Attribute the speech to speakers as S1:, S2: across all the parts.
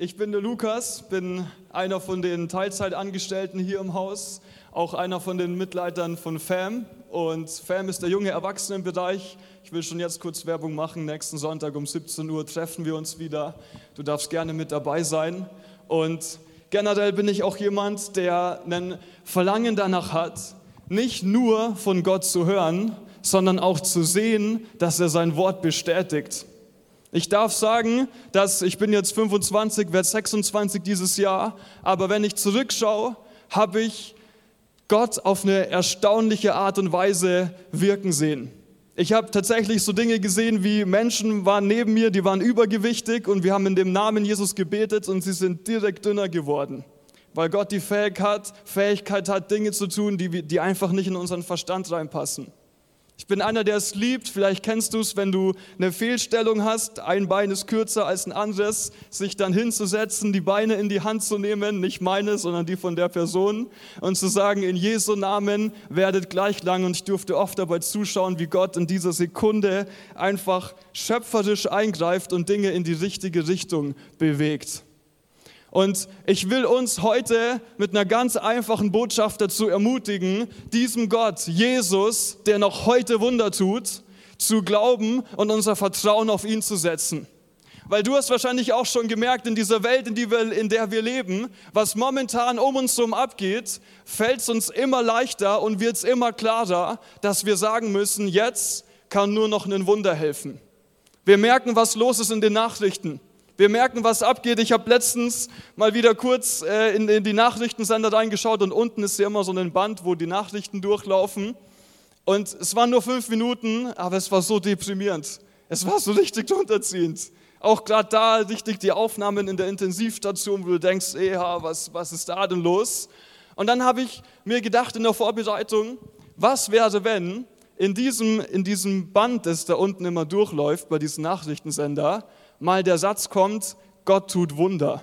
S1: Ich bin der Lukas, bin einer von den Teilzeitangestellten hier im Haus, auch einer von den Mitleitern von FAM. Und FAM ist der junge Erwachsenenbereich. Ich will schon jetzt kurz Werbung machen. Nächsten Sonntag um 17 Uhr treffen wir uns wieder. Du darfst gerne mit dabei sein. Und generell bin ich auch jemand, der ein Verlangen danach hat, nicht nur von Gott zu hören, sondern auch zu sehen, dass er sein Wort bestätigt. Ich darf sagen, dass ich bin jetzt 25, werde 26 dieses Jahr, aber wenn ich zurückschaue, habe ich Gott auf eine erstaunliche Art und Weise wirken sehen. Ich habe tatsächlich so Dinge gesehen, wie Menschen waren neben mir, die waren übergewichtig und wir haben in dem Namen Jesus gebetet und sie sind direkt dünner geworden, weil Gott die Fähigkeit, Fähigkeit hat, Dinge zu tun, die, die einfach nicht in unseren Verstand reinpassen. Ich bin einer, der es liebt. Vielleicht kennst du es, wenn du eine Fehlstellung hast, ein Bein ist kürzer als ein anderes, sich dann hinzusetzen, die Beine in die Hand zu nehmen, nicht meine, sondern die von der Person, und zu sagen, in Jesu Namen werdet gleich lang. Und ich durfte oft dabei zuschauen, wie Gott in dieser Sekunde einfach schöpferisch eingreift und Dinge in die richtige Richtung bewegt. Und ich will uns heute mit einer ganz einfachen Botschaft dazu ermutigen, diesem Gott, Jesus, der noch heute Wunder tut, zu glauben und unser Vertrauen auf ihn zu setzen. Weil du hast wahrscheinlich auch schon gemerkt, in dieser Welt, in, die wir, in der wir leben, was momentan um uns herum abgeht, fällt es uns immer leichter und wird es immer klarer, dass wir sagen müssen, jetzt kann nur noch ein Wunder helfen. Wir merken, was los ist in den Nachrichten. Wir merken, was abgeht. Ich habe letztens mal wieder kurz äh, in, in die Nachrichtensender reingeschaut und unten ist ja immer so ein Band, wo die Nachrichten durchlaufen. Und es waren nur fünf Minuten, aber es war so deprimierend. Es war so richtig runterziehend. Auch gerade da richtig die Aufnahmen in der Intensivstation, wo du denkst, ey, was, was ist da denn los? Und dann habe ich mir gedacht in der Vorbereitung, was wäre, wenn in diesem, in diesem Band, das da unten immer durchläuft, bei diesem Nachrichtensender, mal der Satz kommt, Gott tut Wunder.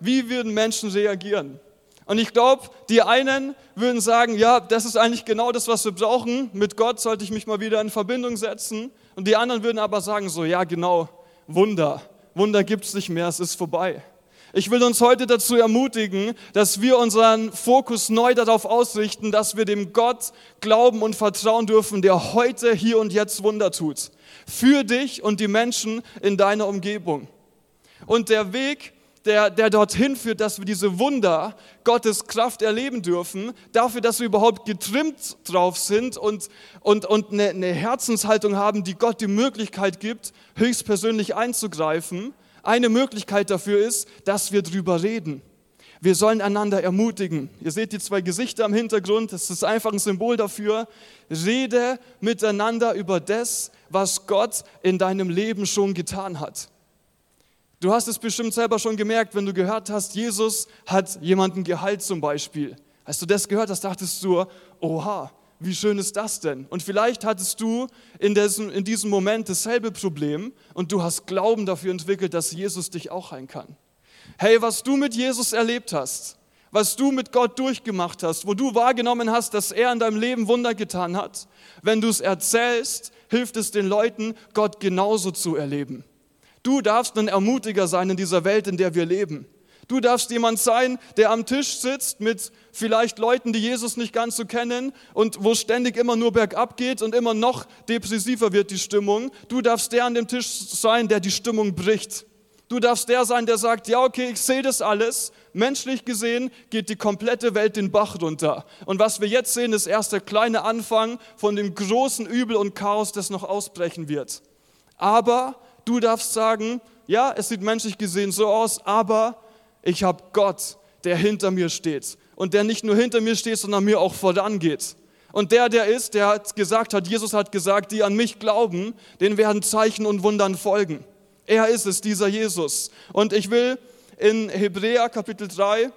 S1: Wie würden Menschen reagieren? Und ich glaube, die einen würden sagen, ja, das ist eigentlich genau das, was wir brauchen. Mit Gott sollte ich mich mal wieder in Verbindung setzen. Und die anderen würden aber sagen, so, ja, genau, Wunder. Wunder gibt es nicht mehr, es ist vorbei. Ich will uns heute dazu ermutigen, dass wir unseren Fokus neu darauf ausrichten, dass wir dem Gott glauben und vertrauen dürfen, der heute, hier und jetzt Wunder tut für dich und die Menschen in deiner Umgebung. Und der Weg, der, der dorthin führt, dass wir diese Wunder Gottes Kraft erleben dürfen, dafür, dass wir überhaupt getrimmt drauf sind und, und, und eine, eine Herzenshaltung haben, die Gott die Möglichkeit gibt, höchstpersönlich einzugreifen. Eine Möglichkeit dafür ist, dass wir drüber reden. Wir sollen einander ermutigen. Ihr seht die zwei Gesichter im Hintergrund, das ist einfach ein Symbol dafür. Rede miteinander über das, was Gott in deinem Leben schon getan hat. Du hast es bestimmt selber schon gemerkt, wenn du gehört hast, Jesus hat jemanden geheilt zum Beispiel. Als du das gehört hast, dachtest du, oha, wie schön ist das denn? Und vielleicht hattest du in diesem, in diesem Moment dasselbe Problem und du hast Glauben dafür entwickelt, dass Jesus dich auch heilen kann. Hey, was du mit Jesus erlebt hast, was du mit Gott durchgemacht hast, wo du wahrgenommen hast, dass er in deinem Leben Wunder getan hat, wenn du es erzählst, hilft es den Leuten, Gott genauso zu erleben. Du darfst ein Ermutiger sein in dieser Welt, in der wir leben. Du darfst jemand sein, der am Tisch sitzt mit vielleicht Leuten, die Jesus nicht ganz so kennen und wo ständig immer nur bergab geht und immer noch depressiver wird die Stimmung. Du darfst der an dem Tisch sein, der die Stimmung bricht. Du darfst der sein, der sagt, ja, okay, ich sehe das alles. Menschlich gesehen geht die komplette Welt den Bach runter. Und was wir jetzt sehen, ist erst der kleine Anfang von dem großen Übel und Chaos, das noch ausbrechen wird. Aber du darfst sagen, ja, es sieht menschlich gesehen so aus, aber ich habe Gott, der hinter mir steht. Und der nicht nur hinter mir steht, sondern mir auch vorangeht. Und der, der ist, der hat gesagt hat, Jesus hat gesagt, die an mich glauben, denen werden Zeichen und Wundern folgen. Er ist es, dieser Jesus. Und ich will in Hebräer Kapitel 3,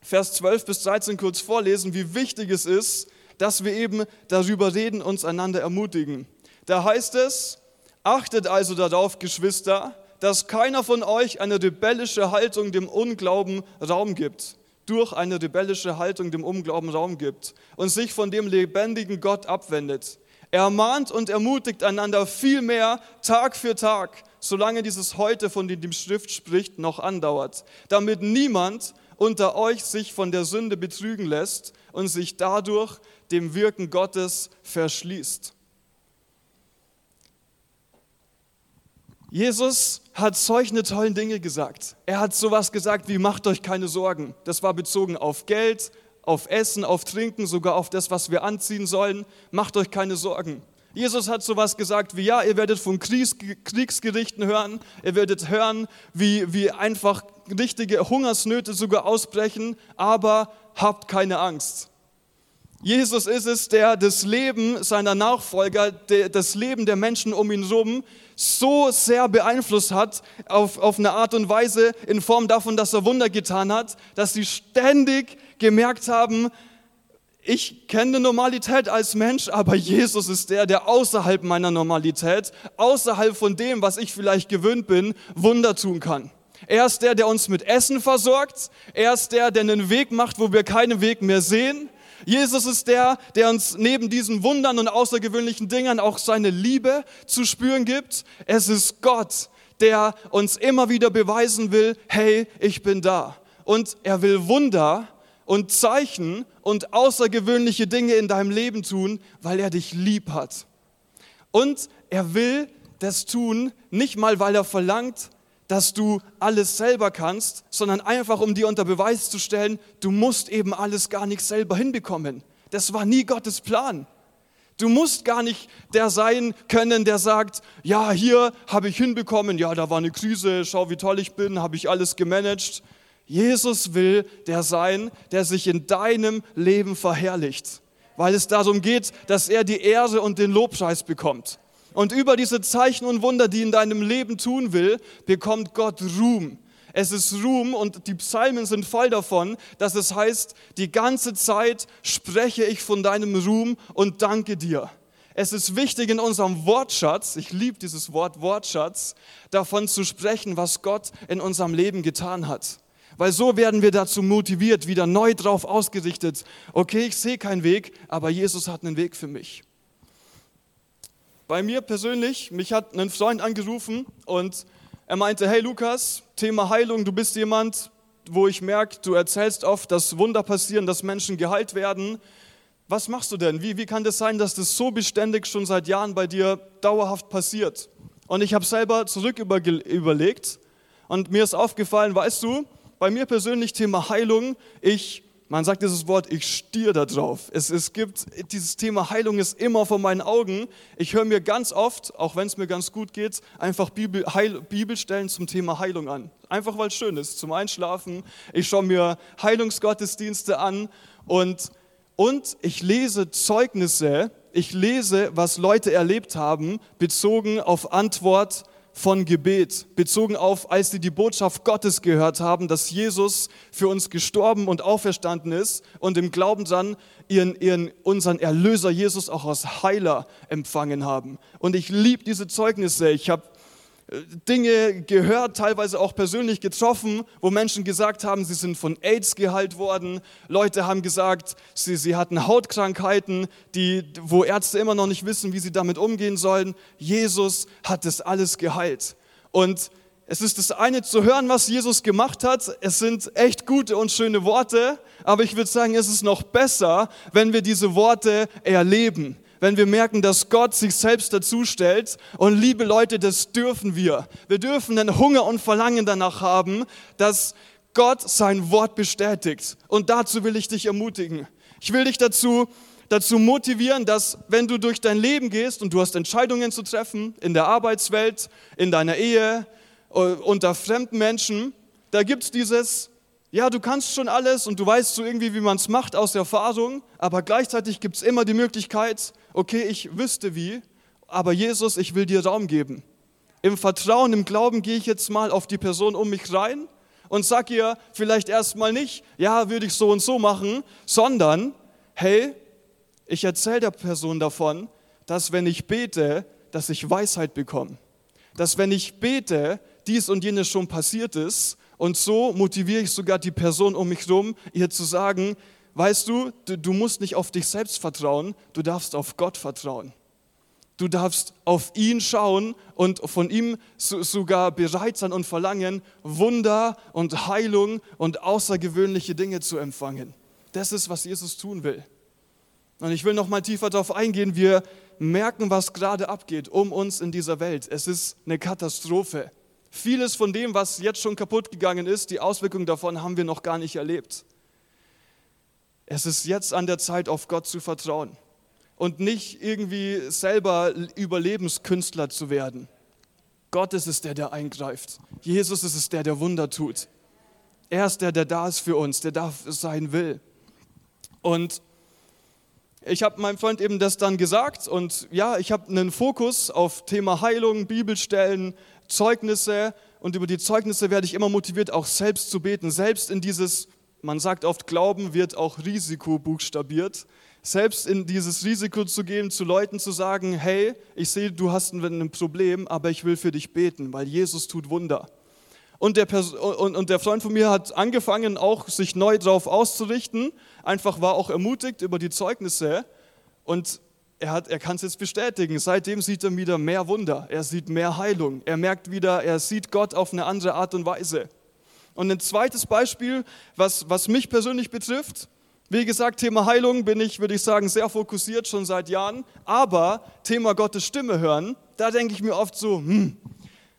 S1: Vers 12 bis 13 kurz vorlesen, wie wichtig es ist, dass wir eben darüber reden, uns einander ermutigen. Da heißt es, achtet also darauf, Geschwister, dass keiner von euch eine rebellische Haltung dem Unglauben Raum gibt, durch eine rebellische Haltung dem Unglauben Raum gibt und sich von dem lebendigen Gott abwendet. Er mahnt und ermutigt einander viel mehr Tag für Tag, solange dieses Heute, von dem die Schrift spricht, noch andauert, damit niemand unter euch sich von der Sünde betrügen lässt und sich dadurch dem Wirken Gottes verschließt. Jesus hat solche tollen Dinge gesagt. Er hat sowas gesagt wie macht euch keine Sorgen. Das war bezogen auf Geld, auf Essen, auf Trinken, sogar auf das, was wir anziehen sollen. Macht euch keine Sorgen. Jesus hat sowas gesagt wie, ja, ihr werdet von Kriegs Kriegsgerichten hören, ihr werdet hören, wie, wie einfach richtige Hungersnöte sogar ausbrechen, aber habt keine Angst. Jesus ist es, der das Leben seiner Nachfolger, das Leben der Menschen um ihn herum so sehr beeinflusst hat, auf, auf eine Art und Weise in Form davon, dass er Wunder getan hat, dass sie ständig gemerkt haben, ich kenne Normalität als Mensch, aber Jesus ist der, der außerhalb meiner Normalität, außerhalb von dem, was ich vielleicht gewöhnt bin, Wunder tun kann. Er ist der, der uns mit Essen versorgt. Er ist der, der einen Weg macht, wo wir keinen Weg mehr sehen. Jesus ist der, der uns neben diesen Wundern und außergewöhnlichen Dingen auch seine Liebe zu spüren gibt. Es ist Gott, der uns immer wieder beweisen will, hey, ich bin da. Und er will Wunder und Zeichen und außergewöhnliche Dinge in deinem Leben tun, weil er dich lieb hat. Und er will das tun, nicht mal weil er verlangt, dass du alles selber kannst, sondern einfach um dir unter Beweis zu stellen, du musst eben alles gar nicht selber hinbekommen. Das war nie Gottes Plan. Du musst gar nicht der sein können, der sagt, ja, hier habe ich hinbekommen, ja, da war eine Krise, schau, wie toll ich bin, habe ich alles gemanagt. Jesus will der sein, der sich in deinem Leben verherrlicht, weil es darum geht, dass er die Ehre und den Lobpreis bekommt. Und über diese Zeichen und Wunder, die in deinem Leben tun will, bekommt Gott Ruhm. Es ist Ruhm und die Psalmen sind voll davon, dass es heißt, die ganze Zeit spreche ich von deinem Ruhm und danke dir. Es ist wichtig in unserem Wortschatz, ich liebe dieses Wort Wortschatz, davon zu sprechen, was Gott in unserem Leben getan hat. Weil so werden wir dazu motiviert, wieder neu drauf ausgerichtet. Okay, ich sehe keinen Weg, aber Jesus hat einen Weg für mich. Bei mir persönlich, mich hat ein Freund angerufen und er meinte, hey Lukas, Thema Heilung, du bist jemand, wo ich merke, du erzählst oft, dass Wunder passieren, dass Menschen geheilt werden. Was machst du denn? Wie, wie kann das sein, dass das so beständig schon seit Jahren bei dir dauerhaft passiert? Und ich habe selber zurück überlegt und mir ist aufgefallen, weißt du, bei mir persönlich Thema Heilung, ich man sagt dieses Wort, ich stiere da drauf. Es, es gibt, dieses Thema Heilung ist immer vor meinen Augen. Ich höre mir ganz oft, auch wenn es mir ganz gut geht, einfach Bibel, Heil, Bibelstellen zum Thema Heilung an. Einfach weil es schön ist, zum Einschlafen. Ich schaue mir Heilungsgottesdienste an und, und ich lese Zeugnisse, ich lese, was Leute erlebt haben, bezogen auf Antwort von Gebet, bezogen auf, als sie die Botschaft Gottes gehört haben, dass Jesus für uns gestorben und auferstanden ist und im Glauben dann ihren, ihren, unseren Erlöser Jesus auch als Heiler empfangen haben. Und ich liebe diese Zeugnisse. Ich habe Dinge gehört, teilweise auch persönlich getroffen, wo Menschen gesagt haben, sie sind von AIDS geheilt worden. Leute haben gesagt, sie, sie hatten Hautkrankheiten, die, wo Ärzte immer noch nicht wissen, wie sie damit umgehen sollen. Jesus hat das alles geheilt. Und es ist das eine zu hören, was Jesus gemacht hat. Es sind echt gute und schöne Worte, aber ich würde sagen, es ist noch besser, wenn wir diese Worte erleben wenn wir merken, dass Gott sich selbst dazu stellt. Und liebe Leute, das dürfen wir. Wir dürfen einen Hunger und Verlangen danach haben, dass Gott sein Wort bestätigt. Und dazu will ich dich ermutigen. Ich will dich dazu, dazu motivieren, dass wenn du durch dein Leben gehst und du hast Entscheidungen zu treffen, in der Arbeitswelt, in deiner Ehe, äh, unter fremden Menschen, da gibt es dieses, ja, du kannst schon alles und du weißt so irgendwie, wie man es macht aus Erfahrung, aber gleichzeitig gibt es immer die Möglichkeit, okay, ich wüsste wie, aber Jesus, ich will dir Raum geben. Im Vertrauen, im Glauben gehe ich jetzt mal auf die Person um mich rein und sag ihr vielleicht erstmal nicht, ja, würde ich so und so machen, sondern, hey, ich erzähle der Person davon, dass wenn ich bete, dass ich Weisheit bekomme. Dass wenn ich bete, dies und jenes schon passiert ist und so motiviere ich sogar die Person um mich herum, ihr zu sagen, weißt du, du, du musst nicht auf dich selbst vertrauen, du darfst auf Gott vertrauen. Du darfst auf ihn schauen und von ihm sogar bereit sein und verlangen, Wunder und Heilung und außergewöhnliche Dinge zu empfangen. Das ist, was Jesus tun will. Und ich will noch mal tiefer darauf eingehen. Wir merken, was gerade abgeht um uns in dieser Welt. Es ist eine Katastrophe. Vieles von dem, was jetzt schon kaputt gegangen ist, die Auswirkungen davon haben wir noch gar nicht erlebt. Es ist jetzt an der Zeit, auf Gott zu vertrauen und nicht irgendwie selber Überlebenskünstler zu werden. Gott ist es, der, der eingreift. Jesus ist es, der, der Wunder tut. Er ist der, der da ist für uns, der da sein will. Und ich habe meinem Freund eben das dann gesagt und ja, ich habe einen Fokus auf Thema Heilung, Bibelstellen, Zeugnisse und über die Zeugnisse werde ich immer motiviert, auch selbst zu beten. Selbst in dieses, man sagt oft, Glauben wird auch Risiko buchstabiert. Selbst in dieses Risiko zu gehen, zu Leuten zu sagen, hey, ich sehe, du hast ein Problem, aber ich will für dich beten, weil Jesus tut Wunder. Und der, und, und der Freund von mir hat angefangen, auch sich neu darauf auszurichten, einfach war auch ermutigt über die Zeugnisse und er, er kann es jetzt bestätigen. Seitdem sieht er wieder mehr Wunder. Er sieht mehr Heilung. Er merkt wieder, er sieht Gott auf eine andere Art und Weise. Und ein zweites Beispiel, was, was mich persönlich betrifft. Wie gesagt, Thema Heilung bin ich, würde ich sagen, sehr fokussiert schon seit Jahren. Aber Thema Gottes Stimme hören, da denke ich mir oft so, hm,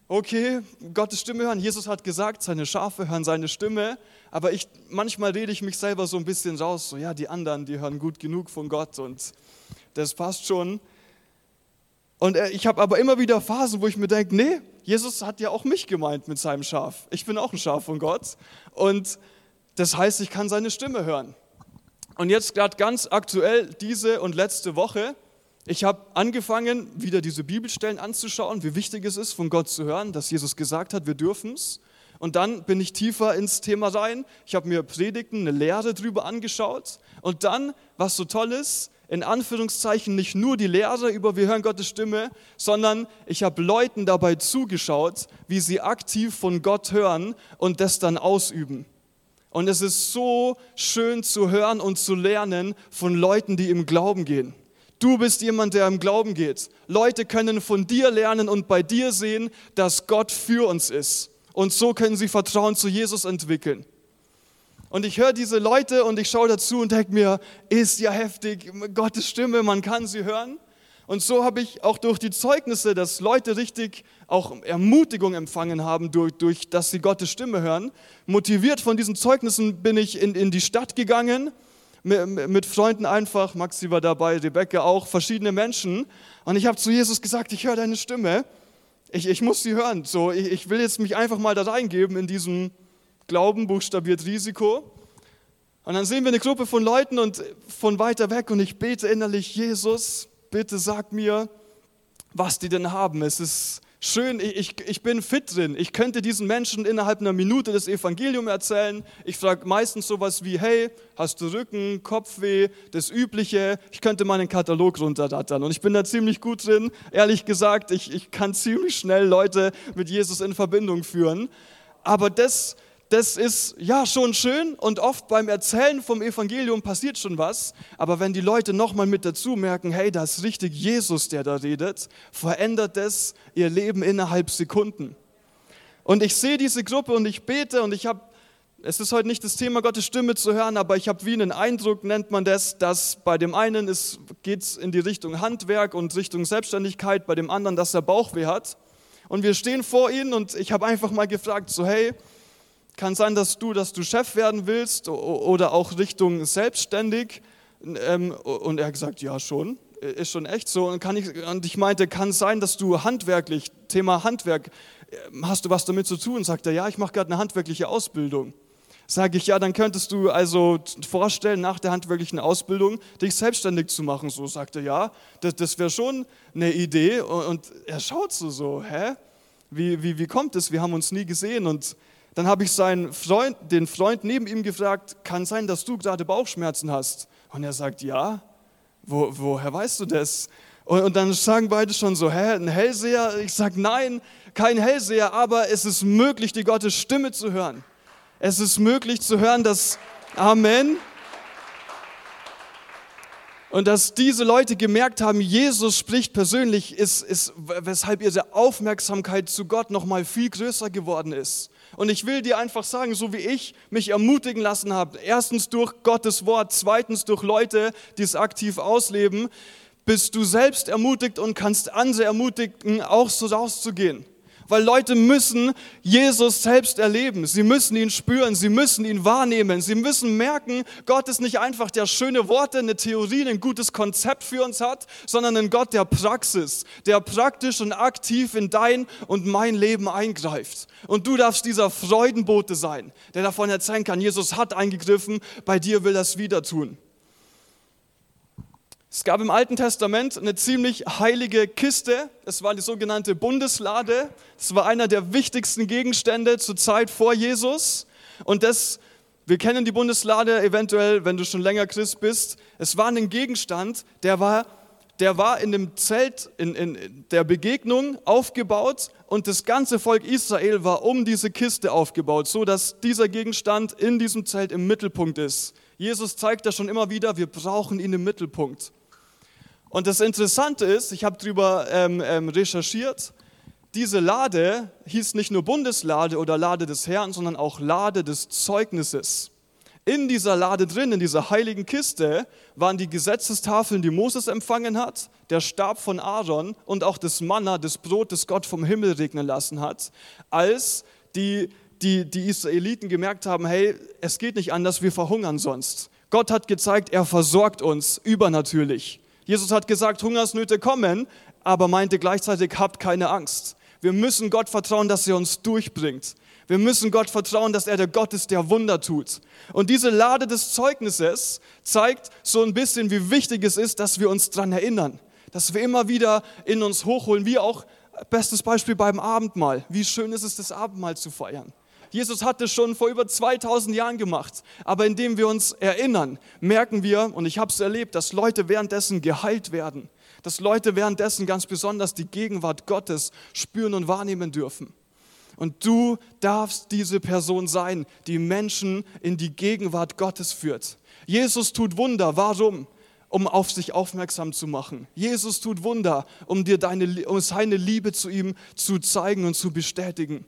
S1: okay, Gottes Stimme hören. Jesus hat gesagt, seine Schafe hören seine Stimme. Aber ich, manchmal rede ich mich selber so ein bisschen raus, so ja, die anderen, die hören gut genug von Gott und das passt schon. Und äh, ich habe aber immer wieder Phasen, wo ich mir denke, nee, Jesus hat ja auch mich gemeint mit seinem Schaf. Ich bin auch ein Schaf von Gott. Und das heißt, ich kann seine Stimme hören. Und jetzt gerade ganz aktuell diese und letzte Woche, ich habe angefangen, wieder diese Bibelstellen anzuschauen, wie wichtig es ist, von Gott zu hören, dass Jesus gesagt hat, wir dürfen es. Und dann bin ich tiefer ins Thema rein. Ich habe mir Predigten, eine Lehre drüber angeschaut. Und dann, was so toll ist, in Anführungszeichen nicht nur die Lehre über wir hören Gottes Stimme, sondern ich habe Leuten dabei zugeschaut, wie sie aktiv von Gott hören und das dann ausüben. Und es ist so schön zu hören und zu lernen von Leuten, die im Glauben gehen. Du bist jemand, der im Glauben geht. Leute können von dir lernen und bei dir sehen, dass Gott für uns ist. Und so können sie Vertrauen zu Jesus entwickeln. Und ich höre diese Leute und ich schaue dazu und denke mir, ist ja heftig, Gottes Stimme, man kann sie hören. Und so habe ich auch durch die Zeugnisse, dass Leute richtig auch Ermutigung empfangen haben, durch, durch dass sie Gottes Stimme hören. Motiviert von diesen Zeugnissen bin ich in, in die Stadt gegangen, mit, mit Freunden einfach, Maxi war dabei, Rebecca auch, verschiedene Menschen. Und ich habe zu Jesus gesagt, ich höre deine Stimme, ich, ich muss sie hören. So, ich, ich will jetzt mich einfach mal da reingeben in diesem Glauben buchstabiert Risiko. Und dann sehen wir eine Gruppe von Leuten und von weiter weg und ich bete innerlich, Jesus, bitte sag mir, was die denn haben. Es ist schön, ich, ich bin fit drin. Ich könnte diesen Menschen innerhalb einer Minute das Evangelium erzählen. Ich frage meistens sowas wie, hey, hast du Rücken, Kopfweh, das Übliche. Ich könnte meinen Katalog runterrattern und ich bin da ziemlich gut drin. Ehrlich gesagt, ich, ich kann ziemlich schnell Leute mit Jesus in Verbindung führen. Aber das das ist ja schon schön und oft beim Erzählen vom Evangelium passiert schon was, aber wenn die Leute nochmal mit dazu merken, hey, da ist richtig Jesus, der da redet, verändert es ihr Leben innerhalb Sekunden. Und ich sehe diese Gruppe und ich bete und ich habe, es ist heute nicht das Thema, Gottes Stimme zu hören, aber ich habe wie einen Eindruck, nennt man das, dass bei dem einen geht es in die Richtung Handwerk und Richtung Selbstständigkeit, bei dem anderen, dass er Bauchweh hat. Und wir stehen vor ihnen und ich habe einfach mal gefragt, so hey, kann sein, dass du, dass du Chef werden willst oder auch Richtung selbstständig. Ähm, und er hat gesagt, ja schon, ist schon echt so. Und, ich, und ich meinte, kann sein, dass du handwerklich, Thema Handwerk, ähm, hast du was damit zu tun? Sagt er, ja, ich mache gerade eine handwerkliche Ausbildung. Sage ich, ja, dann könntest du also vorstellen, nach der handwerklichen Ausbildung dich selbstständig zu machen. So sagt er, ja, das, das wäre schon eine Idee. Und er schaut so, so hä? Wie, wie, wie kommt es? Wir haben uns nie gesehen. Und dann habe ich seinen Freund, den Freund neben ihm gefragt, kann sein, dass du gerade Bauchschmerzen hast? Und er sagt, ja. Wo, woher weißt du das? Und, und dann sagen beide schon so, hä, ein Hellseher? Ich sage, nein, kein Hellseher, aber es ist möglich, die Gottes Stimme zu hören. Es ist möglich zu hören, dass, Amen, Und dass diese Leute gemerkt haben, Jesus spricht persönlich, ist, ist weshalb ihre Aufmerksamkeit zu Gott noch mal viel größer geworden ist. Und ich will dir einfach sagen, so wie ich mich ermutigen lassen habe, erstens durch Gottes Wort, zweitens durch Leute, die es aktiv ausleben, bist du selbst ermutigt und kannst andere ermutigen, auch so rauszugehen weil Leute müssen Jesus selbst erleben. Sie müssen ihn spüren, sie müssen ihn wahrnehmen, sie müssen merken, Gott ist nicht einfach der schöne Worte, eine Theorie, ein gutes Konzept für uns hat, sondern ein Gott der Praxis, der praktisch und aktiv in dein und mein Leben eingreift. Und du darfst dieser Freudenbote sein, der davon erzählen kann, Jesus hat eingegriffen, bei dir will er es wieder tun. Es gab im Alten Testament eine ziemlich heilige Kiste. Es war die sogenannte Bundeslade. Es war einer der wichtigsten Gegenstände zur Zeit vor Jesus. Und das, wir kennen die Bundeslade eventuell, wenn du schon länger Christ bist. Es war ein Gegenstand, der war, der war in dem Zelt in, in der Begegnung aufgebaut und das ganze Volk Israel war um diese Kiste aufgebaut, so dass dieser Gegenstand in diesem Zelt im Mittelpunkt ist. Jesus zeigt das schon immer wieder, wir brauchen ihn im Mittelpunkt. Und das Interessante ist, ich habe darüber ähm, ähm, recherchiert, diese Lade hieß nicht nur Bundeslade oder Lade des Herrn, sondern auch Lade des Zeugnisses. In dieser Lade drin, in dieser heiligen Kiste, waren die Gesetzestafeln, die Moses empfangen hat, der Stab von Aaron und auch das Manna, das Brot, das Gott vom Himmel regnen lassen hat, als die, die, die Israeliten gemerkt haben, hey, es geht nicht anders, wir verhungern sonst. Gott hat gezeigt, er versorgt uns übernatürlich. Jesus hat gesagt, Hungersnöte kommen, aber meinte gleichzeitig, habt keine Angst. Wir müssen Gott vertrauen, dass er uns durchbringt. Wir müssen Gott vertrauen, dass er der Gott ist, der Wunder tut. Und diese Lade des Zeugnisses zeigt so ein bisschen, wie wichtig es ist, dass wir uns daran erinnern. Dass wir immer wieder in uns hochholen, wie auch bestes Beispiel beim Abendmahl. Wie schön ist es, das Abendmahl zu feiern. Jesus hat es schon vor über 2000 Jahren gemacht. Aber indem wir uns erinnern, merken wir, und ich habe es erlebt, dass Leute währenddessen geheilt werden. Dass Leute währenddessen ganz besonders die Gegenwart Gottes spüren und wahrnehmen dürfen. Und du darfst diese Person sein, die Menschen in die Gegenwart Gottes führt. Jesus tut Wunder. Warum? um auf sich aufmerksam zu machen. Jesus tut Wunder, um dir deine, um seine Liebe zu ihm zu zeigen und zu bestätigen.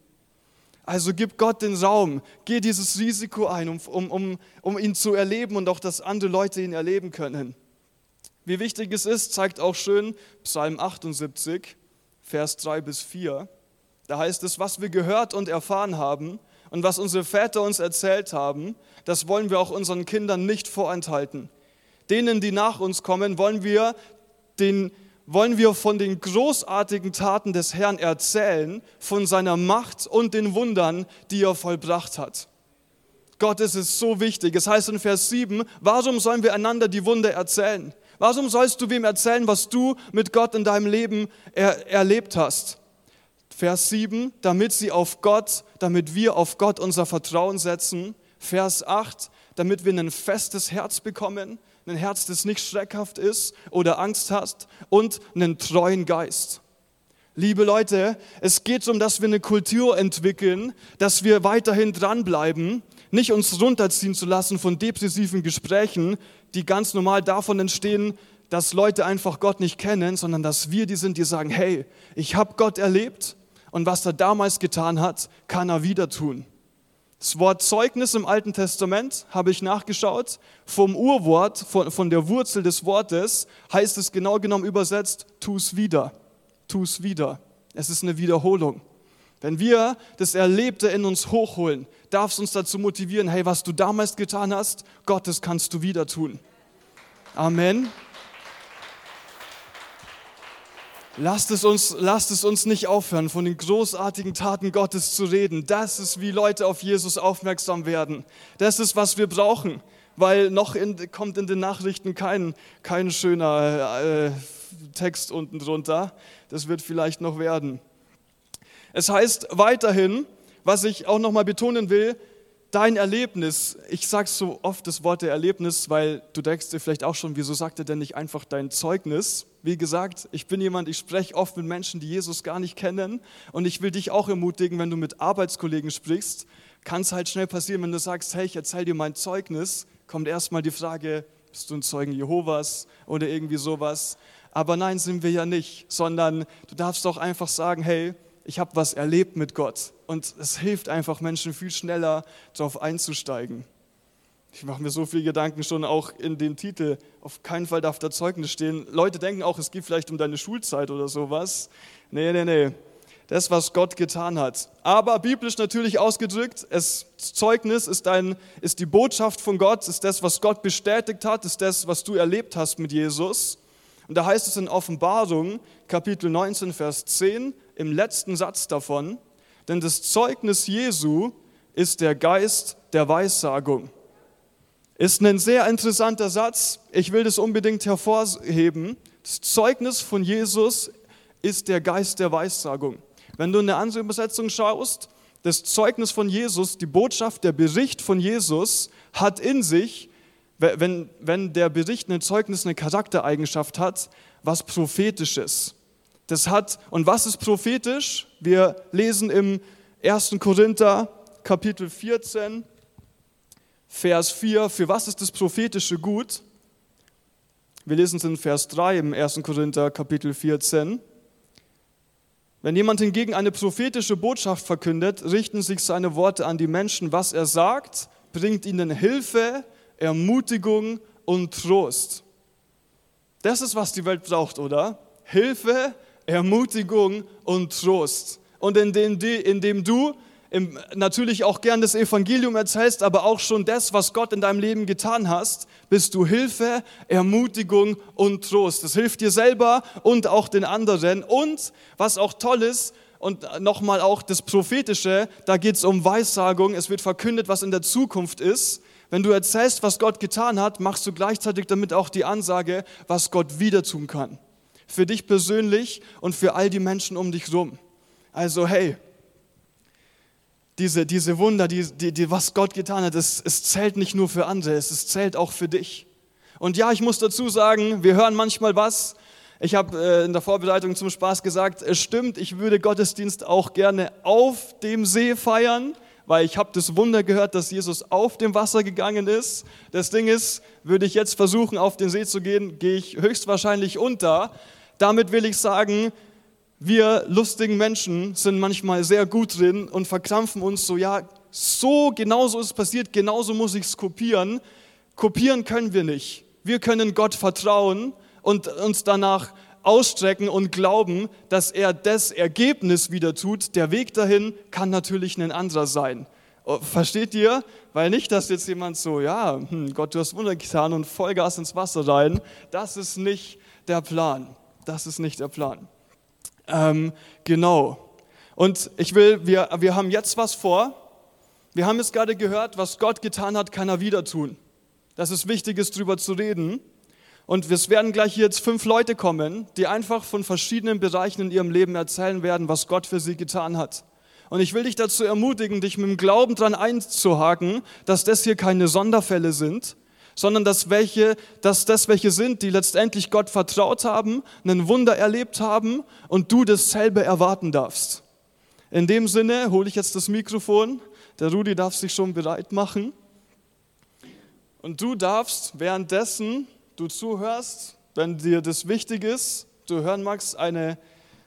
S1: Also gib Gott den Raum, geh dieses Risiko ein, um, um, um, um ihn zu erleben und auch, dass andere Leute ihn erleben können. Wie wichtig es ist, zeigt auch schön Psalm 78, Vers 3 bis 4. Da heißt es, was wir gehört und erfahren haben und was unsere Väter uns erzählt haben, das wollen wir auch unseren Kindern nicht vorenthalten. Denen, die nach uns kommen, wollen wir den wollen wir von den großartigen Taten des Herrn erzählen, von seiner Macht und den Wundern, die er vollbracht hat. Gott ist es so wichtig. Es heißt in Vers 7, warum sollen wir einander die Wunder erzählen? Warum sollst du wem erzählen, was du mit Gott in deinem Leben er erlebt hast? Vers 7, damit sie auf Gott, damit wir auf Gott unser Vertrauen setzen. Vers 8, damit wir ein festes Herz bekommen ein Herz, das nicht schreckhaft ist oder Angst hat und einen treuen Geist. Liebe Leute, es geht darum, dass wir eine Kultur entwickeln, dass wir weiterhin dranbleiben, nicht uns runterziehen zu lassen von depressiven Gesprächen, die ganz normal davon entstehen, dass Leute einfach Gott nicht kennen, sondern dass wir die sind, die sagen, hey, ich habe Gott erlebt und was er damals getan hat, kann er wieder tun. Das Wort Zeugnis im Alten Testament habe ich nachgeschaut. Vom Urwort, von, von der Wurzel des Wortes heißt es genau genommen übersetzt, tu es wieder, tu es wieder. Es ist eine Wiederholung. Wenn wir das Erlebte in uns hochholen, darf es uns dazu motivieren, hey, was du damals getan hast, Gott, das kannst du wieder tun. Amen. Lasst es, uns, lasst es uns nicht aufhören, von den großartigen Taten Gottes zu reden. Das ist, wie Leute auf Jesus aufmerksam werden. Das ist, was wir brauchen, weil noch in, kommt in den Nachrichten kein, kein schöner äh, Text unten drunter. Das wird vielleicht noch werden. Es heißt weiterhin, was ich auch nochmal betonen will, dein Erlebnis, ich sage so oft das Wort der Erlebnis, weil du denkst dir vielleicht auch schon, wieso sagt er denn nicht einfach dein Zeugnis? Wie gesagt, ich bin jemand, ich spreche oft mit Menschen, die Jesus gar nicht kennen und ich will dich auch ermutigen, wenn du mit Arbeitskollegen sprichst, kann es halt schnell passieren, wenn du sagst, hey, ich erzähle dir mein Zeugnis, kommt erstmal die Frage, bist du ein Zeugen Jehovas oder irgendwie sowas. Aber nein, sind wir ja nicht, sondern du darfst doch einfach sagen, hey, ich habe was erlebt mit Gott. Und es hilft einfach Menschen viel schneller darauf einzusteigen. Ich mache mir so viele Gedanken schon auch in dem Titel. Auf keinen Fall darf da Zeugnis stehen. Leute denken auch, es geht vielleicht um deine Schulzeit oder sowas. Nee, nee, nee. Das, was Gott getan hat. Aber biblisch natürlich ausgedrückt, das Zeugnis ist, ein, ist die Botschaft von Gott, ist das, was Gott bestätigt hat, ist das, was du erlebt hast mit Jesus. Und da heißt es in Offenbarung, Kapitel 19, Vers 10, im letzten Satz davon, denn das Zeugnis Jesu ist der Geist der Weissagung. Ist ein sehr interessanter Satz. Ich will das unbedingt hervorheben. Das Zeugnis von Jesus ist der Geist der Weissagung. Wenn du in eine andere Übersetzung schaust, das Zeugnis von Jesus, die Botschaft, der Bericht von Jesus hat in sich, wenn, wenn der Bericht ein Zeugnis eine Charaktereigenschaft hat, was prophetisches. Das hat, und was ist prophetisch? Wir lesen im 1. Korinther Kapitel 14, Vers 4, für was ist das prophetische gut? Wir lesen es in Vers 3 im 1. Korinther Kapitel 14. Wenn jemand hingegen eine prophetische Botschaft verkündet, richten sich seine Worte an die Menschen. Was er sagt, bringt ihnen Hilfe, Ermutigung und Trost. Das ist, was die Welt braucht, oder? Hilfe, Ermutigung und Trost. Und indem, indem du im, natürlich auch gern das Evangelium erzählst, aber auch schon das, was Gott in deinem Leben getan hast, bist du Hilfe, Ermutigung und Trost. Das hilft dir selber und auch den anderen. Und was auch toll ist, und nochmal auch das Prophetische, da geht es um Weissagung, es wird verkündet, was in der Zukunft ist. Wenn du erzählst, was Gott getan hat, machst du gleichzeitig damit auch die Ansage, was Gott wieder tun kann für dich persönlich und für all die Menschen um dich rum. Also hey, diese, diese Wunder, die, die, die, was Gott getan hat, es, es zählt nicht nur für andere, es, es zählt auch für dich. Und ja, ich muss dazu sagen, wir hören manchmal was. Ich habe äh, in der Vorbereitung zum Spaß gesagt, es stimmt, ich würde Gottesdienst auch gerne auf dem See feiern, weil ich habe das Wunder gehört, dass Jesus auf dem Wasser gegangen ist. Das Ding ist, würde ich jetzt versuchen, auf den See zu gehen, gehe ich höchstwahrscheinlich unter. Damit will ich sagen, wir lustigen Menschen sind manchmal sehr gut drin und verkrampfen uns so, ja, so genauso ist es passiert, genauso muss ich es kopieren. Kopieren können wir nicht. Wir können Gott vertrauen und uns danach ausstrecken und glauben, dass er das Ergebnis wieder tut. Der Weg dahin kann natürlich ein anderer sein. Oh, versteht ihr? Weil nicht, dass jetzt jemand so, ja, hm, Gott, du hast Wunder getan und Vollgas ins Wasser rein. Das ist nicht der Plan das ist nicht der Plan. Ähm, genau. Und ich will, wir, wir haben jetzt was vor. Wir haben es gerade gehört, was Gott getan hat, kann er wieder tun. Das ist wichtig, ist drüber zu reden. Und es werden gleich jetzt fünf Leute kommen, die einfach von verschiedenen Bereichen in ihrem Leben erzählen werden, was Gott für sie getan hat. Und ich will dich dazu ermutigen, dich mit dem Glauben dran einzuhaken, dass das hier keine Sonderfälle sind, sondern dass, welche, dass das welche sind, die letztendlich Gott vertraut haben, ein Wunder erlebt haben und du dasselbe erwarten darfst. In dem Sinne hole ich jetzt das Mikrofon. Der Rudi darf sich schon bereit machen. Und du darfst währenddessen du zuhörst, wenn dir das wichtig ist, du hören magst, eine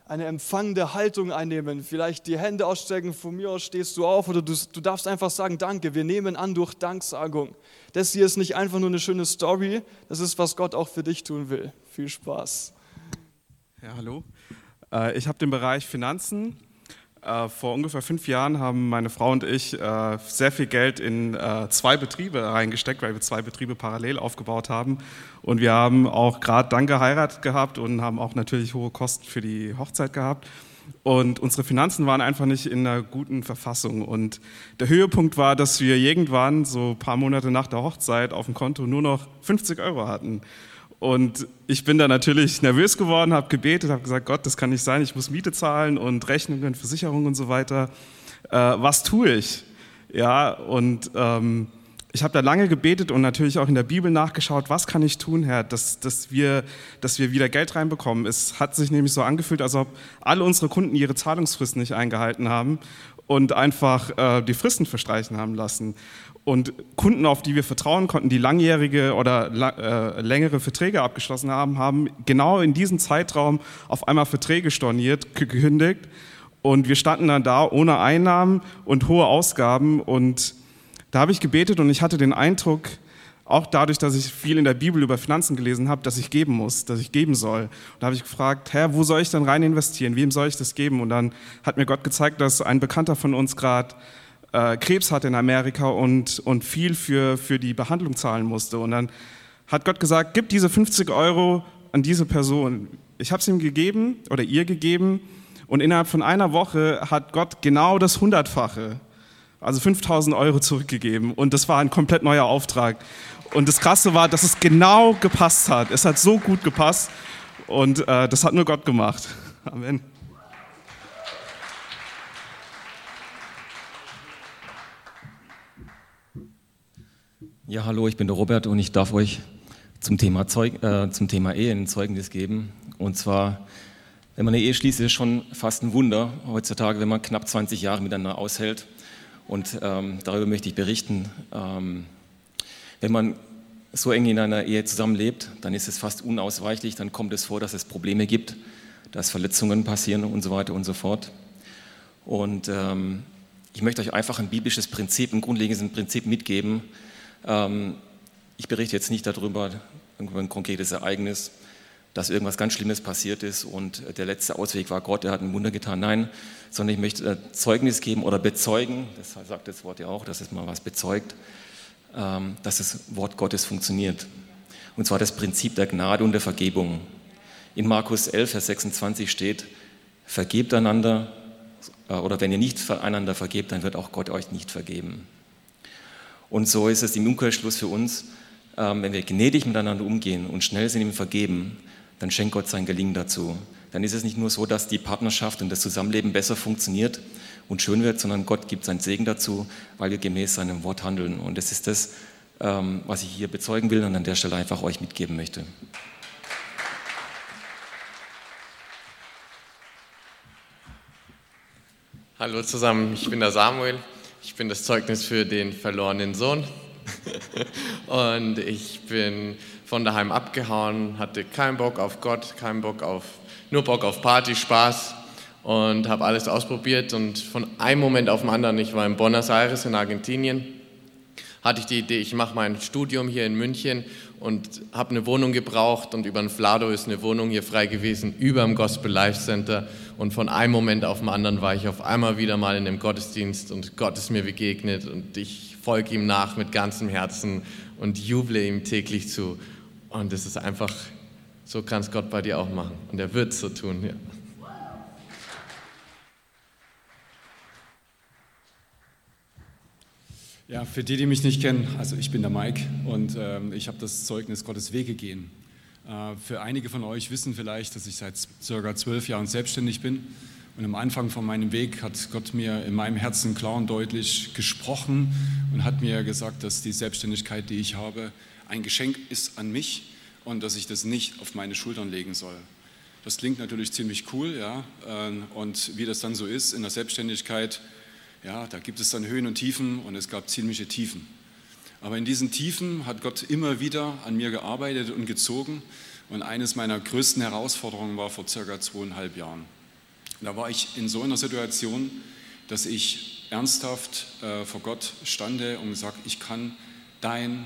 S1: eine empfangende Haltung einnehmen, vielleicht die Hände ausstrecken, von mir aus stehst du auf oder du, du darfst einfach sagen, danke, wir nehmen an durch Danksagung. Das hier ist nicht einfach nur eine schöne Story, das ist, was Gott auch für dich tun will. Viel Spaß.
S2: Ja, hallo. Äh, ich habe den Bereich Finanzen vor ungefähr fünf Jahren haben meine Frau und ich äh, sehr viel Geld in äh, zwei Betriebe reingesteckt, weil wir zwei Betriebe parallel aufgebaut haben. Und wir haben auch gerade dann geheiratet gehabt und haben auch natürlich hohe Kosten für die Hochzeit gehabt. Und unsere Finanzen waren einfach nicht in einer guten Verfassung. Und der Höhepunkt war, dass wir irgendwann, so ein paar Monate nach der Hochzeit, auf dem Konto nur noch 50 Euro hatten. Und ich bin da natürlich nervös geworden, habe gebetet, habe gesagt, Gott, das kann nicht sein, ich muss Miete zahlen und Rechnungen, Versicherungen und so weiter. Äh, was tue ich? Ja, und ähm, ich habe da lange gebetet und natürlich auch in der Bibel nachgeschaut, was kann ich tun, Herr, dass, dass, wir, dass wir wieder Geld reinbekommen. Es hat sich nämlich so angefühlt, als ob alle unsere Kunden ihre Zahlungsfristen nicht eingehalten haben. und einfach äh, die Fristen verstreichen haben lassen. Und Kunden, auf die wir vertrauen konnten, die langjährige oder äh, längere Verträge abgeschlossen haben, haben genau in diesem Zeitraum auf einmal Verträge storniert, gekündigt. Und wir standen dann da ohne Einnahmen und hohe Ausgaben. Und da habe ich gebetet und ich hatte den Eindruck, auch dadurch, dass ich viel in der Bibel über Finanzen gelesen habe, dass ich geben muss, dass ich geben soll. Und da habe ich gefragt, Herr, wo soll ich denn rein investieren? Wem soll ich das geben? Und dann hat mir Gott gezeigt, dass ein Bekannter von uns gerade äh, Krebs hatte in Amerika und, und viel für, für die Behandlung zahlen musste. Und dann hat Gott gesagt, gib diese 50 Euro an diese Person. Ich habe es ihm gegeben oder ihr gegeben und innerhalb von einer Woche hat Gott genau das Hundertfache, also 5000 Euro zurückgegeben. Und das war ein komplett neuer Auftrag. Und das Krasse war, dass es genau gepasst hat. Es hat so gut gepasst und äh, das hat nur Gott gemacht. Amen.
S3: Ja, hallo, ich bin der Robert und ich darf euch zum Thema, Zeug, äh, zum Thema Ehe ein Zeugnis geben. Und zwar, wenn man eine Ehe schließt, ist es schon fast ein Wunder heutzutage, wenn man knapp 20 Jahre miteinander aushält. Und ähm, darüber möchte ich berichten. Ähm, wenn man so eng in einer Ehe zusammenlebt, dann ist es fast unausweichlich, dann kommt es vor, dass es Probleme gibt, dass Verletzungen passieren und so weiter und so fort. Und ähm, ich möchte euch einfach ein biblisches Prinzip, ein grundlegendes Prinzip mitgeben. Ähm, ich berichte jetzt nicht darüber, über ein konkretes Ereignis, dass irgendwas ganz Schlimmes passiert ist und der letzte Ausweg war Gott, er hat ein Wunder getan. Nein, sondern ich möchte Zeugnis geben oder bezeugen, das sagt das Wort ja auch, dass es mal was bezeugt, ähm, dass das Wort Gottes funktioniert. Und zwar das Prinzip der Gnade und der Vergebung. In Markus 11, Vers 26 steht, vergebt einander, äh, oder wenn ihr nicht einander vergebt, dann wird auch Gott euch nicht vergeben. Und so ist es im Umkehrschluss für uns, ähm, wenn wir gnädig miteinander umgehen und schnell sind im Vergeben, dann schenkt Gott sein Gelingen dazu. Dann ist es nicht nur so, dass die Partnerschaft und das Zusammenleben besser funktioniert, und schön wird, sondern Gott gibt seinen Segen dazu, weil wir gemäß seinem Wort handeln. Und das ist das, ähm, was ich hier bezeugen will und an der Stelle einfach euch mitgeben möchte.
S4: Hallo zusammen, ich bin der Samuel. Ich bin das Zeugnis für den verlorenen Sohn. und ich bin von daheim abgehauen, hatte keinen Bock auf Gott, keinen Bock auf, nur Bock auf Party, Spaß und habe alles ausprobiert und von einem Moment auf den anderen, ich war in Buenos Aires in Argentinien, hatte ich die Idee, ich mache mein Studium hier in München und habe eine Wohnung gebraucht und über ein Flado ist eine Wohnung hier frei gewesen, über dem Gospel Life Center. Und von einem Moment auf den anderen war ich auf einmal wieder mal in dem Gottesdienst und Gott ist mir begegnet und ich folge ihm nach mit ganzem Herzen und juble ihm täglich zu. Und es ist einfach, so kann es Gott bei dir auch machen. Und er wird es so tun, ja.
S5: Ja, für die, die mich nicht kennen, also ich bin der Mike und ähm, ich habe das Zeugnis Gottes Wege gehen. Äh, für einige von euch wissen vielleicht, dass ich seit circa zwölf Jahren selbstständig bin. Und am Anfang von meinem Weg hat Gott mir in meinem Herzen klar und deutlich gesprochen und hat mir gesagt, dass die Selbstständigkeit, die ich habe, ein Geschenk ist an mich und dass ich das nicht auf meine Schultern legen soll. Das klingt natürlich ziemlich cool, ja. Äh, und wie das dann so ist in der Selbstständigkeit, ja, da gibt es dann Höhen und Tiefen und es gab ziemliche Tiefen. Aber in diesen Tiefen hat Gott immer wieder an mir gearbeitet und gezogen. Und eines meiner größten Herausforderungen war vor circa zweieinhalb Jahren. Da war ich in so einer Situation, dass ich ernsthaft äh, vor Gott stande und gesagt, ich kann dein,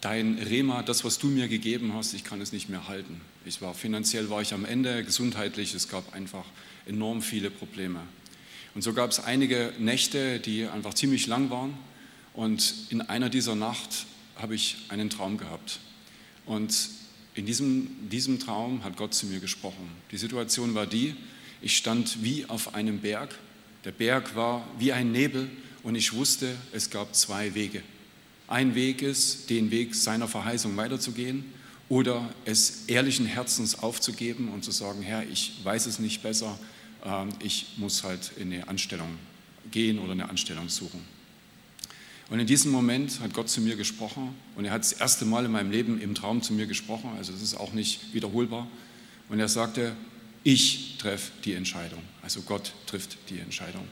S5: dein Rema, das, was du mir gegeben hast, ich kann es nicht mehr halten. Ich war finanziell war ich am Ende, gesundheitlich, es gab einfach enorm viele Probleme. Und so gab es einige Nächte, die einfach ziemlich lang waren. Und in einer dieser Nacht habe ich einen Traum gehabt. Und in diesem, diesem Traum hat Gott zu mir gesprochen. Die Situation war die, ich stand wie auf einem Berg. Der Berg war wie ein Nebel und ich wusste, es gab zwei Wege. Ein Weg ist, den Weg seiner Verheißung weiterzugehen oder es ehrlichen Herzens aufzugeben und zu sagen, Herr, ich weiß es nicht besser, ich muss halt in eine Anstellung gehen oder eine Anstellung suchen. Und in diesem Moment hat Gott zu mir gesprochen und er hat das erste Mal in meinem Leben im Traum zu mir gesprochen, also das ist auch nicht wiederholbar. Und er sagte, ich treffe die Entscheidung, also Gott trifft die Entscheidung.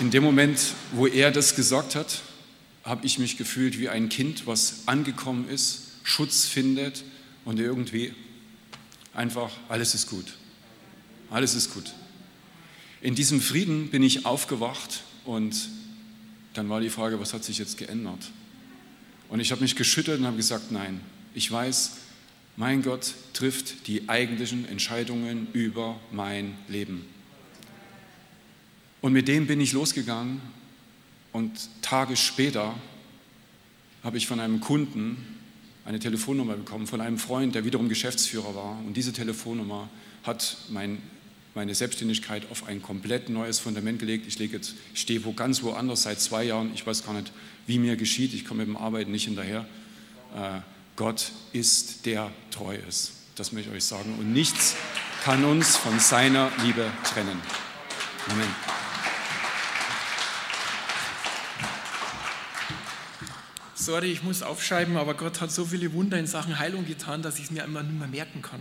S5: in dem Moment, wo er das gesagt hat, habe ich mich gefühlt wie ein Kind, was angekommen ist, Schutz findet und irgendwie einfach, alles ist gut. Alles ist gut. In diesem Frieden bin ich aufgewacht und dann war die Frage, was hat sich jetzt geändert? Und ich habe mich geschüttelt und habe gesagt, nein, ich weiß, mein Gott trifft die eigentlichen Entscheidungen über mein Leben. Und mit dem bin ich losgegangen und Tage später habe ich von einem Kunden eine Telefonnummer bekommen, von einem Freund, der wiederum Geschäftsführer war. Und diese Telefonnummer hat mein, meine Selbstständigkeit auf ein komplett neues Fundament gelegt. Ich, lege jetzt, ich stehe wo ganz woanders seit zwei Jahren. Ich weiß gar nicht, wie mir geschieht. Ich komme mit dem Arbeiten nicht hinterher. Äh, Gott ist, der treu. Das möchte ich euch sagen. Und nichts kann uns von seiner Liebe trennen. Amen.
S6: Sorry, ich muss aufschreiben, aber Gott hat so viele Wunder in Sachen Heilung getan, dass ich es mir immer nicht mehr merken kann.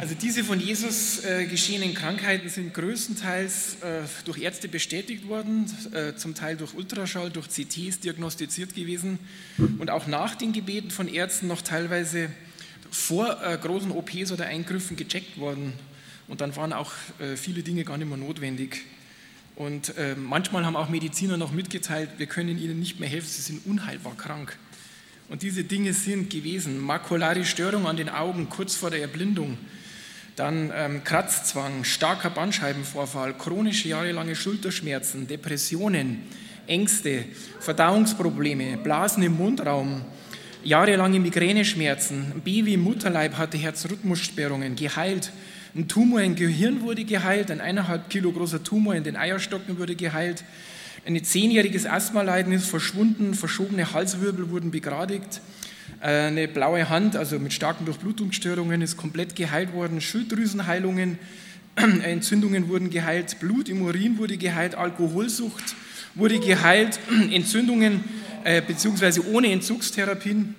S6: Also diese von Jesus äh, geschehenen Krankheiten sind größtenteils äh, durch Ärzte bestätigt worden, äh, zum Teil durch Ultraschall, durch CTs diagnostiziert gewesen und auch nach den Gebeten von Ärzten noch teilweise vor äh, großen OPs oder Eingriffen gecheckt worden. Und dann waren auch äh, viele Dinge gar nicht mehr notwendig. Und äh, manchmal haben auch Mediziner noch mitgeteilt, wir können ihnen nicht mehr helfen, sie sind unheilbar krank. Und diese Dinge sind gewesen. Makulare Störung an den Augen kurz vor der Erblindung, dann ähm, Kratzzwang, starker Bandscheibenvorfall, chronische jahrelange Schulterschmerzen, Depressionen, Ängste, Verdauungsprobleme, Blasen im Mundraum, jahrelange Migräneschmerzen, ein Baby im Mutterleib hatte Herzrhythmussperrungen, geheilt, ein Tumor im Gehirn wurde geheilt, ein eineinhalb Kilo großer Tumor in den Eierstocken wurde geheilt, ein zehnjähriges Asthmaleiden ist verschwunden, verschobene Halswirbel wurden begradigt, eine blaue Hand, also mit starken Durchblutungsstörungen, ist komplett geheilt worden. Schilddrüsenheilungen, Entzündungen wurden geheilt. Blut im Urin wurde geheilt. Alkoholsucht wurde geheilt. Entzündungen äh, beziehungsweise ohne Entzugstherapien.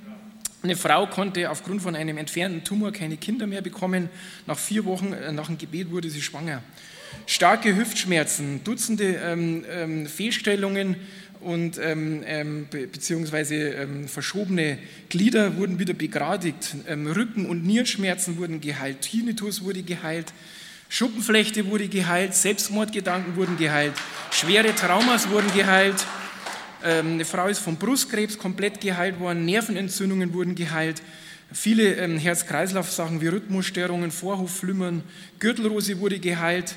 S6: Eine Frau konnte aufgrund von einem entfernten Tumor keine Kinder mehr bekommen. Nach vier Wochen äh, nach dem Gebet wurde sie schwanger. Starke Hüftschmerzen, Dutzende ähm, ähm, Fehlstellungen und ähm, ähm, beziehungsweise ähm, verschobene Glieder wurden wieder begradigt, ähm, Rücken- und Nierenschmerzen wurden geheilt, Tinnitus wurde geheilt, Schuppenflechte wurde geheilt, Selbstmordgedanken wurden geheilt, schwere Traumas wurden geheilt, ähm, eine Frau ist vom Brustkrebs komplett geheilt worden, Nervenentzündungen wurden geheilt, viele ähm, Herz-Kreislauf-Sachen wie Rhythmusstörungen, Vorhofflimmern, Gürtelrose wurde geheilt,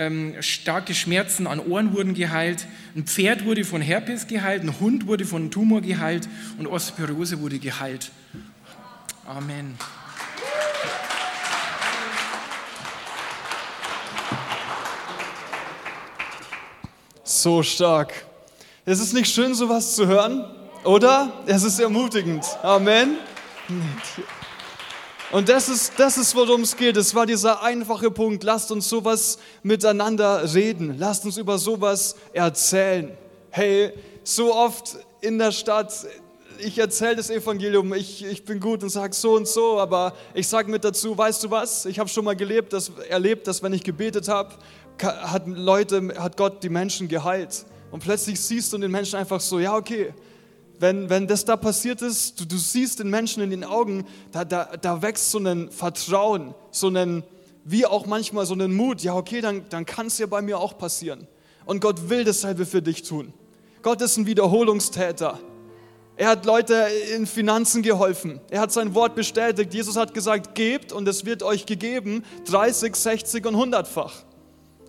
S6: ähm, starke Schmerzen an Ohren wurden geheilt, ein Pferd wurde von Herpes geheilt, ein Hund wurde von Tumor geheilt und Osteoporose wurde geheilt. Amen.
S1: So stark. Es ist nicht schön, sowas zu hören, oder? Es ist ermutigend. Amen. Und das ist, das ist worum es geht. Es war dieser einfache Punkt. Lasst uns sowas miteinander reden. Lasst uns über sowas erzählen. Hey, so oft in der Stadt, ich erzähle das Evangelium, ich, ich bin gut und sage so und so, aber ich sage mit dazu, weißt du was? Ich habe schon mal gelebt, das, erlebt, dass wenn ich gebetet habe, hat Leute, hat Gott die Menschen geheilt. Und plötzlich siehst du den Menschen einfach so, ja okay, wenn, wenn das da passiert ist, du, du siehst den Menschen in den Augen, da, da, da wächst so ein Vertrauen, so ein, wie auch manchmal so ein Mut, ja okay, dann, dann kann es ja bei mir auch passieren. Und Gott will dasselbe für dich tun. Gott ist ein Wiederholungstäter. Er hat Leute in Finanzen geholfen. Er hat sein Wort bestätigt. Jesus hat gesagt, gebt und es wird euch gegeben, 30, 60 und 100-fach.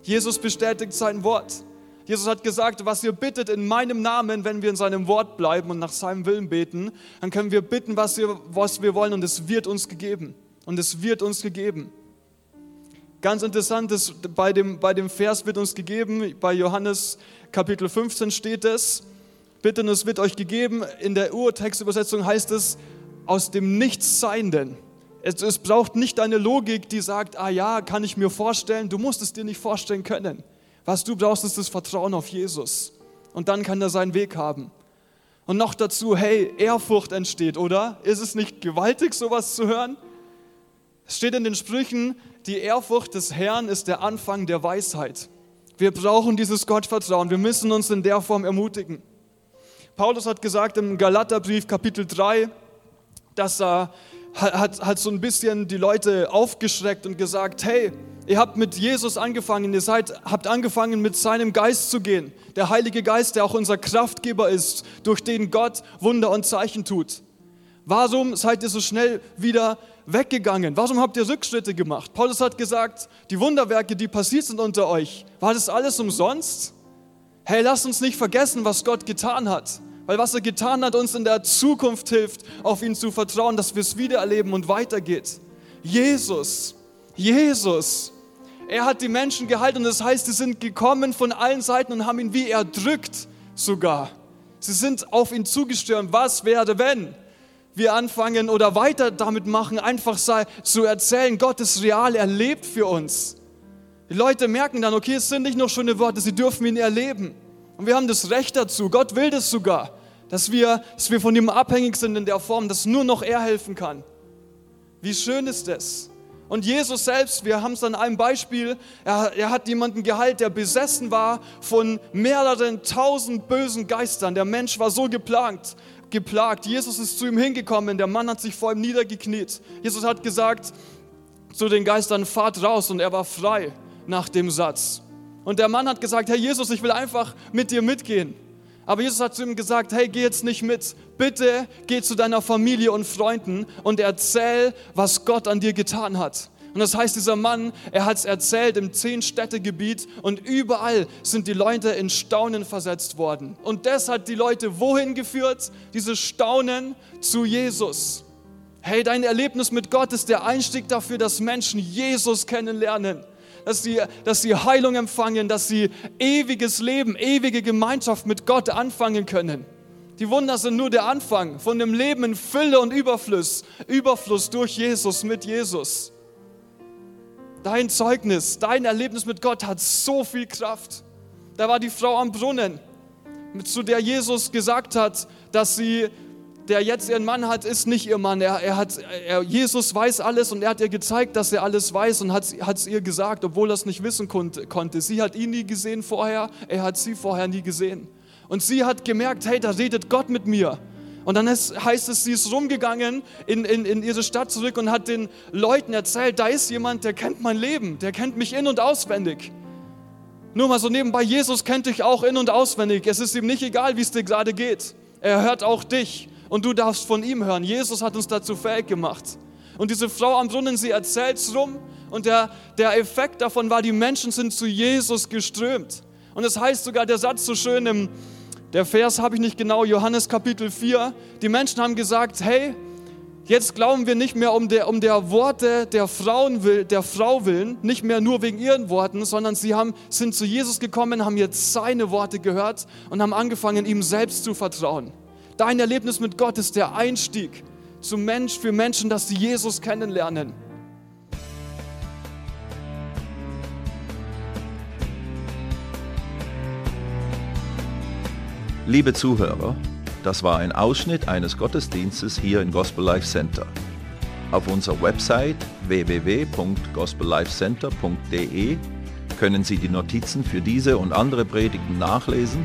S1: Jesus bestätigt sein Wort. Jesus hat gesagt, was ihr bittet in meinem Namen, wenn wir in seinem Wort bleiben und nach seinem Willen beten, dann können wir bitten, was wir, was wir wollen und es wird uns gegeben. Und es wird uns gegeben. Ganz interessant ist, bei dem, bei dem Vers wird uns gegeben, bei Johannes Kapitel 15 steht es, bitte und es wird euch gegeben. In der Urtextübersetzung heißt es, aus dem Nichtseienden. Es, es braucht nicht eine Logik, die sagt, ah ja, kann ich mir vorstellen, du musst es dir nicht vorstellen können. Was du brauchst, ist das Vertrauen auf Jesus. Und dann kann er seinen Weg haben. Und noch dazu, hey, Ehrfurcht entsteht, oder? Ist es nicht gewaltig, sowas zu hören? Es steht in den Sprüchen, die Ehrfurcht des Herrn ist der Anfang der Weisheit. Wir brauchen dieses Gottvertrauen. Wir müssen uns in der Form ermutigen. Paulus hat gesagt im Galaterbrief Kapitel 3, dass er hat, hat so ein bisschen die Leute aufgeschreckt und gesagt, hey, ihr habt mit Jesus angefangen, ihr seid, habt angefangen mit seinem Geist zu gehen. Der Heilige Geist, der auch unser Kraftgeber ist, durch den Gott Wunder und Zeichen tut. Warum seid ihr so schnell wieder weggegangen? Warum habt ihr Rückschritte gemacht? Paulus hat gesagt, die Wunderwerke, die passiert sind unter euch, war das alles umsonst? Hey, lasst uns nicht vergessen, was Gott getan hat. Weil was er getan hat, uns in der Zukunft hilft, auf ihn zu vertrauen, dass wir es wieder erleben und weitergeht. Jesus, Jesus, er hat die Menschen gehalten und das heißt, sie sind gekommen von allen Seiten und haben ihn wie erdrückt sogar. Sie sind auf ihn zugestürmt. Was wäre, wenn wir anfangen oder weiter damit machen, einfach zu erzählen, Gott ist real, er lebt für uns. Die Leute merken dann, okay, es sind nicht nur schöne Worte, sie dürfen ihn erleben. Und wir haben das Recht dazu. Gott will das sogar, dass wir, dass wir von ihm abhängig sind in der Form, dass nur noch er helfen kann. Wie schön ist das? Und Jesus selbst, wir haben es an einem Beispiel, er, er hat jemanden geheilt, der besessen war von mehreren tausend bösen Geistern. Der Mensch war so geplagt, geplagt. Jesus ist zu ihm hingekommen, der Mann hat sich vor ihm niedergekniet. Jesus hat gesagt zu den Geistern, fahrt raus und er war frei nach dem Satz. Und der Mann hat gesagt, Herr Jesus, ich will einfach mit dir mitgehen. Aber Jesus hat zu ihm gesagt, hey, geh jetzt nicht mit. Bitte geh zu deiner Familie und Freunden und erzähl, was Gott an dir getan hat. Und das heißt, dieser Mann, er hat es erzählt im Zehn-Städte-Gebiet und überall sind die Leute in Staunen versetzt worden. Und das hat die Leute wohin geführt? Dieses Staunen zu Jesus. Hey, dein Erlebnis mit Gott ist der Einstieg dafür, dass Menschen Jesus kennenlernen dass sie, dass sie Heilung empfangen, dass sie ewiges Leben, ewige Gemeinschaft mit Gott anfangen können. Die Wunder sind nur der Anfang von dem Leben in Fülle und Überfluss, Überfluss durch Jesus, mit Jesus. Dein Zeugnis, dein Erlebnis mit Gott hat so viel Kraft. Da war die Frau am Brunnen, zu der Jesus gesagt hat, dass sie der jetzt ihren Mann hat, ist nicht ihr Mann. Er, er hat, er, Jesus weiß alles und er hat ihr gezeigt, dass er alles weiß und hat es ihr gesagt, obwohl er es nicht wissen konnte. Sie hat ihn nie gesehen vorher, er hat sie vorher nie gesehen. Und sie hat gemerkt, hey, da redet Gott mit mir. Und dann ist, heißt es, sie ist rumgegangen in, in, in ihre Stadt zurück und hat den Leuten erzählt, da ist jemand, der kennt mein Leben, der kennt mich in- und auswendig. Nur mal so nebenbei, Jesus kennt dich auch in- und auswendig. Es ist ihm nicht egal, wie es dir gerade geht. Er hört auch dich und du darfst von ihm hören. Jesus hat uns dazu fähig gemacht. Und diese Frau am Brunnen, sie erzählt es rum und der, der Effekt davon war, die Menschen sind zu Jesus geströmt. Und es das heißt sogar der Satz so schön im, der Vers habe ich nicht genau, Johannes Kapitel 4, die Menschen haben gesagt, hey, jetzt glauben wir nicht mehr um der, um der Worte der, Frauen, der Frau willen, nicht mehr nur wegen ihren Worten, sondern sie haben, sind zu Jesus gekommen, haben jetzt seine Worte gehört und haben angefangen, ihm selbst zu vertrauen. Dein Erlebnis mit Gott ist der Einstieg zum Mensch für Menschen, dass sie Jesus kennenlernen.
S7: Liebe Zuhörer, das war ein Ausschnitt eines Gottesdienstes hier im Gospel Life Center. Auf unserer Website www.gospellifecenter.de können Sie die Notizen für diese und andere Predigten nachlesen